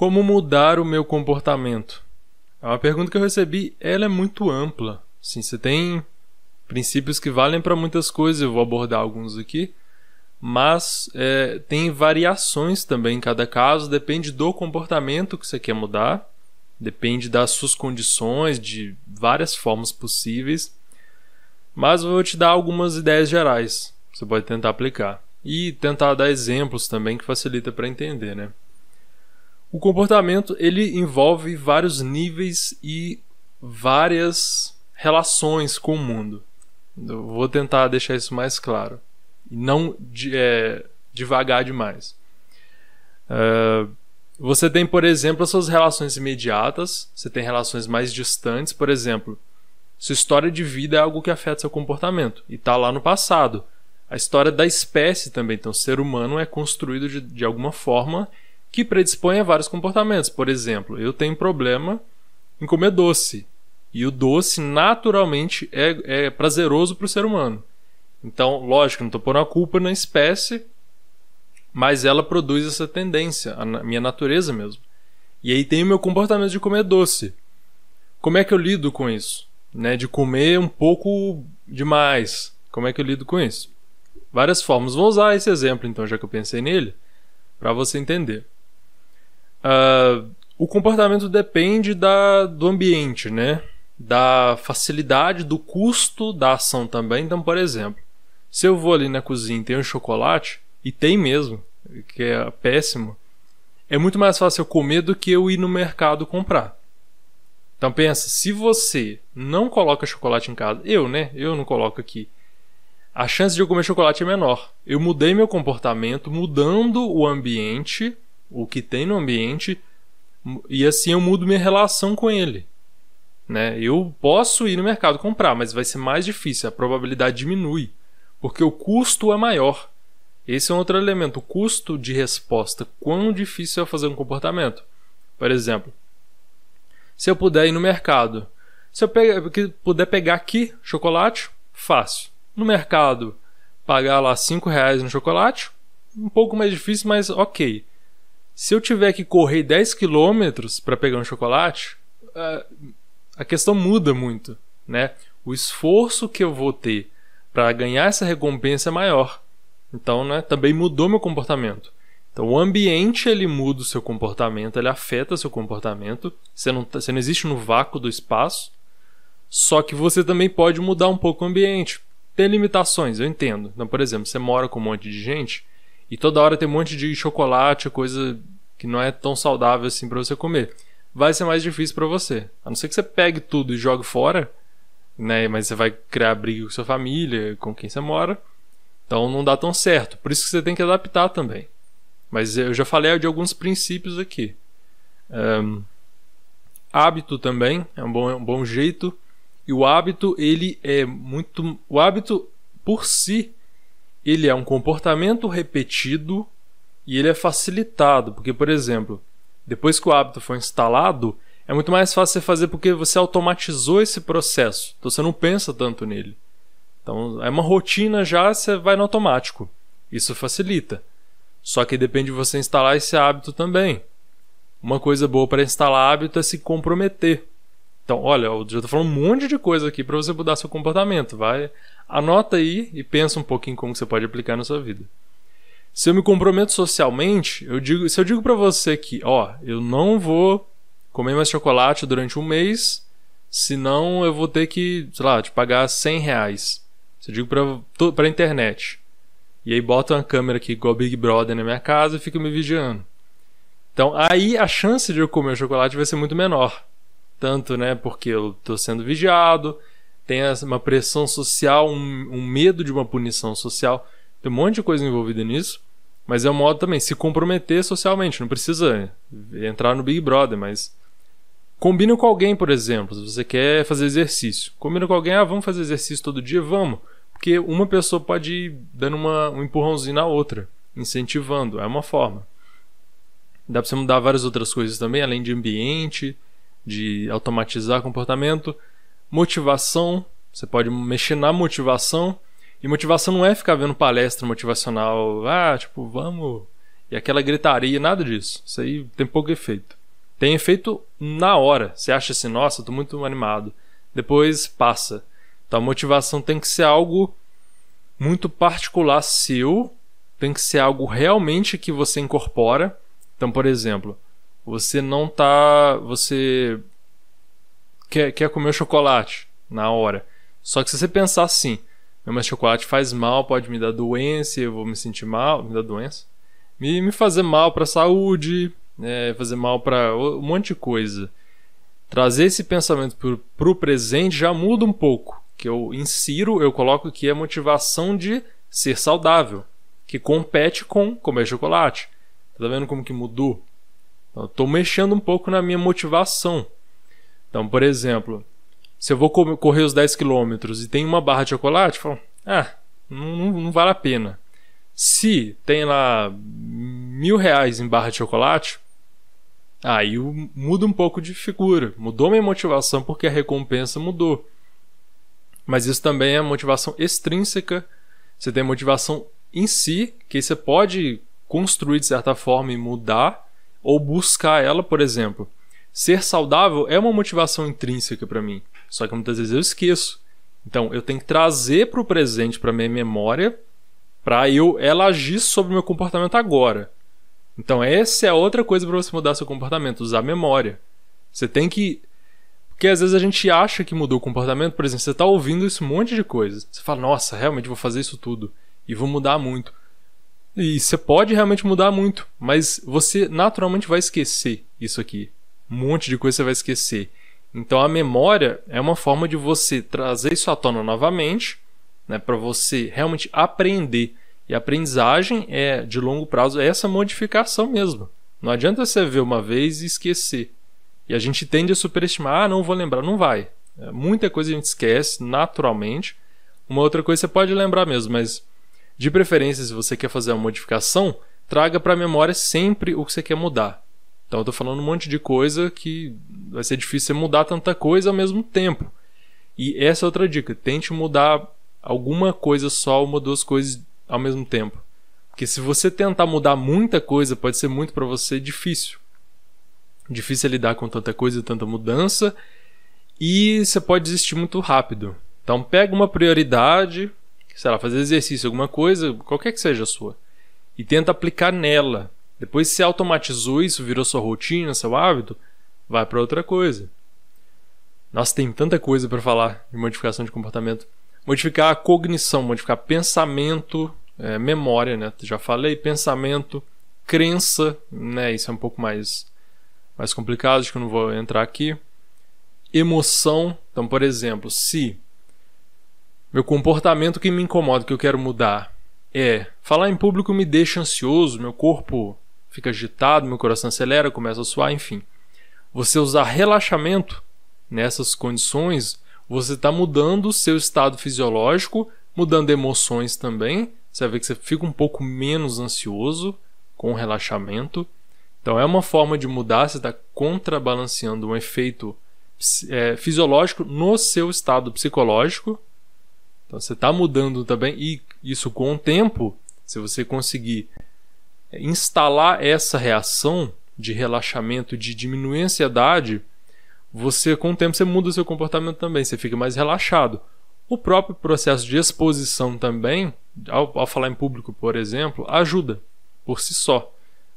Como mudar o meu comportamento? É uma pergunta que eu recebi, ela é muito ampla. Sim, você tem princípios que valem para muitas coisas, eu vou abordar alguns aqui, mas é, tem variações também em cada caso, depende do comportamento que você quer mudar, depende das suas condições, de várias formas possíveis. Mas eu vou te dar algumas ideias gerais, você pode tentar aplicar e tentar dar exemplos também que facilita para entender, né? O comportamento ele envolve vários níveis e várias relações com o mundo. Eu vou tentar deixar isso mais claro e não é, devagar demais. Uh, você tem, por exemplo, as suas relações imediatas, você tem relações mais distantes, por exemplo, sua história de vida é algo que afeta seu comportamento e está lá no passado. A história da espécie também, então, o ser humano é construído de, de alguma forma que predispõe a vários comportamentos. Por exemplo, eu tenho problema em comer doce. E o doce, naturalmente, é, é prazeroso para o ser humano. Então, lógico, não estou pondo a culpa na espécie, mas ela produz essa tendência, a minha natureza mesmo. E aí tem o meu comportamento de comer doce. Como é que eu lido com isso? Né, de comer um pouco demais. Como é que eu lido com isso? Várias formas. Vou usar esse exemplo, então, já que eu pensei nele, para você entender. Uh, o comportamento depende da, do ambiente, né? Da facilidade, do custo da ação também. Então, por exemplo, se eu vou ali na cozinha e tem um chocolate, e tem mesmo, que é péssimo, é muito mais fácil eu comer do que eu ir no mercado comprar. Então pensa, se você não coloca chocolate em casa, eu, né? Eu não coloco aqui. A chance de eu comer chocolate é menor. Eu mudei meu comportamento, mudando o ambiente o que tem no ambiente e assim eu mudo minha relação com ele. Né? Eu posso ir no mercado comprar, mas vai ser mais difícil, a probabilidade diminui, porque o custo é maior. Esse é um outro elemento, o custo de resposta. Quão difícil é fazer um comportamento? Por exemplo, se eu puder ir no mercado, se eu pegar, puder pegar aqui chocolate, fácil. No mercado, pagar lá 5 reais no chocolate, um pouco mais difícil, mas ok. Se eu tiver que correr 10 quilômetros para pegar um chocolate, a questão muda muito, né? O esforço que eu vou ter para ganhar essa recompensa é maior. Então, né, também mudou meu comportamento. Então, o ambiente ele muda o seu comportamento, ele afeta seu comportamento. Você não, tá, você não existe no vácuo do espaço. Só que você também pode mudar um pouco o ambiente. Tem limitações, eu entendo. Então, por exemplo, você mora com um monte de gente, e toda hora tem um monte de chocolate, coisa que não é tão saudável assim para você comer. Vai ser mais difícil para você. A não ser que você pegue tudo e jogue fora, né? Mas você vai criar briga com sua família, com quem você mora. Então não dá tão certo. Por isso que você tem que adaptar também. Mas eu já falei de alguns princípios aqui. Um, hábito também é um bom, um bom jeito. E o hábito, ele é muito. O hábito por si ele é um comportamento repetido e ele é facilitado, porque, por exemplo, depois que o hábito foi instalado, é muito mais fácil você fazer porque você automatizou esse processo, então você não pensa tanto nele. Então, é uma rotina já, você vai no automático. Isso facilita. Só que depende de você instalar esse hábito também. Uma coisa boa para instalar hábito é se comprometer. Então, olha, eu já estou falando um monte de coisa aqui para você mudar seu comportamento. Vai, anota aí e pensa um pouquinho como você pode aplicar na sua vida. Se eu me comprometo socialmente, eu digo, se eu digo para você que, ó, eu não vou comer mais chocolate durante um mês, senão eu vou ter que, sei lá, te pagar 100 reais. Se eu digo pra, pra internet. E aí bota uma câmera aqui igual Big Brother na minha casa e fica me vigiando. Então aí a chance de eu comer chocolate vai ser muito menor tanto, né? Porque eu estou sendo vigiado, tem uma pressão social, um, um, medo de uma punição social, tem um monte de coisa envolvida nisso. Mas é um modo também se comprometer socialmente, não precisa entrar no Big Brother, mas combina com alguém, por exemplo, se você quer fazer exercício. Combina com alguém, ah, vamos fazer exercício todo dia, vamos. Porque uma pessoa pode ir dando uma, um empurrãozinho na outra, incentivando, é uma forma. Dá para você mudar várias outras coisas também, além de ambiente, de automatizar comportamento. Motivação, você pode mexer na motivação. E motivação não é ficar vendo palestra motivacional, ah, tipo, vamos e aquela gritaria, nada disso. Isso aí tem pouco efeito. Tem efeito na hora. Você acha assim, nossa, tô muito animado. Depois passa. Então a motivação tem que ser algo muito particular seu, tem que ser algo realmente que você incorpora. Então, por exemplo, você não tá, você quer, quer comer chocolate na hora. Só que se você pensar assim, mas chocolate faz mal, pode me dar doença, eu vou me sentir mal, me dar doença, me, me fazer mal para a saúde, é, fazer mal para um monte de coisa. Trazer esse pensamento para o presente já muda um pouco. Que eu insiro, eu coloco aqui a motivação de ser saudável, que compete com comer chocolate. Tá vendo como que mudou? Então, tô mexendo um pouco na minha motivação. Então, por exemplo, se eu vou correr os 10 km e tem uma barra de chocolate, eu falo, ah, não, não, não vale a pena. Se tem lá mil reais em barra de chocolate, aí muda um pouco de figura. Mudou minha motivação porque a recompensa mudou. Mas isso também é motivação extrínseca. Você tem motivação em si, que você pode construir de certa forma e mudar, ou buscar ela, por exemplo. Ser saudável é uma motivação intrínseca para mim. Só que muitas vezes eu esqueço. Então eu tenho que trazer para o presente, para minha memória, para eu ela agir sobre o meu comportamento agora. Então essa é outra coisa para você mudar seu comportamento, usar a memória. Você tem que porque às vezes a gente acha que mudou o comportamento, por exemplo, você está ouvindo esse monte de coisas. Você fala, nossa, realmente vou fazer isso tudo e vou mudar muito. E você pode realmente mudar muito, mas você naturalmente vai esquecer isso aqui. Um monte de coisa você vai esquecer. Então a memória é uma forma de você trazer isso à tona novamente, né, para você realmente aprender. E a aprendizagem é de longo prazo é essa modificação mesmo. Não adianta você ver uma vez e esquecer. E a gente tende a superestimar, ah, não vou lembrar, não vai. É, muita coisa a gente esquece naturalmente. Uma outra coisa você pode lembrar mesmo, mas de preferência, se você quer fazer uma modificação, traga para a memória sempre o que você quer mudar. Então eu tô falando um monte de coisa que vai ser difícil mudar tanta coisa ao mesmo tempo. E essa é outra dica, tente mudar alguma coisa só, uma ou duas coisas ao mesmo tempo. Porque se você tentar mudar muita coisa, pode ser muito para você difícil. Difícil é lidar com tanta coisa, tanta mudança, e você pode desistir muito rápido. Então pega uma prioridade, sei lá, fazer exercício, alguma coisa, qualquer que seja a sua, e tenta aplicar nela. Depois você automatizou isso, virou sua rotina, seu hábito, vai para outra coisa. Nossa, tem tanta coisa para falar de modificação de comportamento. Modificar a cognição, modificar pensamento, é, memória, né? Já falei, pensamento, crença, né? Isso é um pouco mais, mais complicado, acho que eu não vou entrar aqui. Emoção, então, por exemplo, se meu comportamento que me incomoda, que eu quero mudar, é falar em público me deixa ansioso, meu corpo fica agitado, meu coração acelera, começa a suar, enfim. Você usar relaxamento nessas condições, você está mudando o seu estado fisiológico, mudando emoções também. Você vai ver que você fica um pouco menos ansioso com o relaxamento. Então é uma forma de mudar, você está contrabalanceando um efeito é, fisiológico no seu estado psicológico. Então você está mudando também, e isso com o tempo, se você conseguir instalar essa reação de relaxamento, de diminuir a ansiedade, você com o tempo você muda o seu comportamento também, você fica mais relaxado. O próprio processo de exposição também, ao, ao falar em público, por exemplo, ajuda por si só.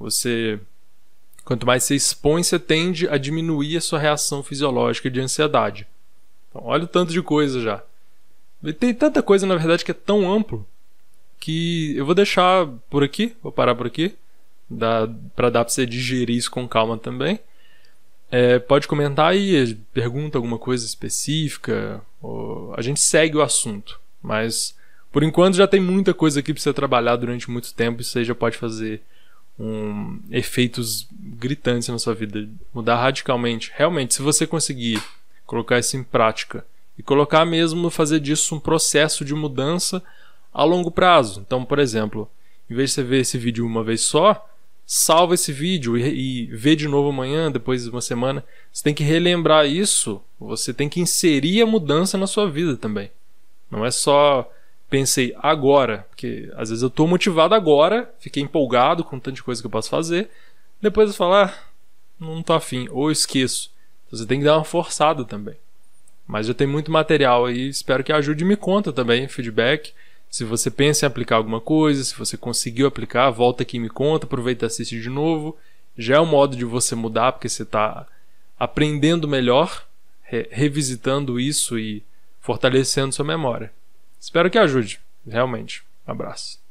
Você quanto mais você expõe, você tende a diminuir a sua reação fisiológica de ansiedade. Então, olha o tanto de coisa já. Tem tanta coisa, na verdade, que é tão amplo que eu vou deixar por aqui, vou parar por aqui, dá, pra dar pra você digerir isso com calma também. É, pode comentar aí, pergunta alguma coisa específica, a gente segue o assunto, mas por enquanto já tem muita coisa aqui pra você trabalhar durante muito tempo, isso aí já pode fazer um, efeitos gritantes na sua vida, mudar radicalmente. Realmente, se você conseguir colocar isso em prática e colocar mesmo fazer disso um processo de mudança a longo prazo. Então, por exemplo, em vez de você ver esse vídeo uma vez só, salva esse vídeo e, e vê de novo amanhã, depois de uma semana. Você tem que relembrar isso, você tem que inserir a mudança na sua vida também. Não é só pensei agora, porque às vezes eu tô motivado agora, fiquei empolgado com tanta coisa que eu posso fazer, depois eu falo, ah, não tô afim, ou esqueço. Então, você tem que dar uma forçada também. Mas já tem muito material aí, espero que ajude me conta também, feedback. Se você pensa em aplicar alguma coisa, se você conseguiu aplicar, volta aqui e me conta, aproveita e assiste de novo. Já é um modo de você mudar, porque você está aprendendo melhor, re revisitando isso e fortalecendo sua memória. Espero que ajude, realmente. Um abraço.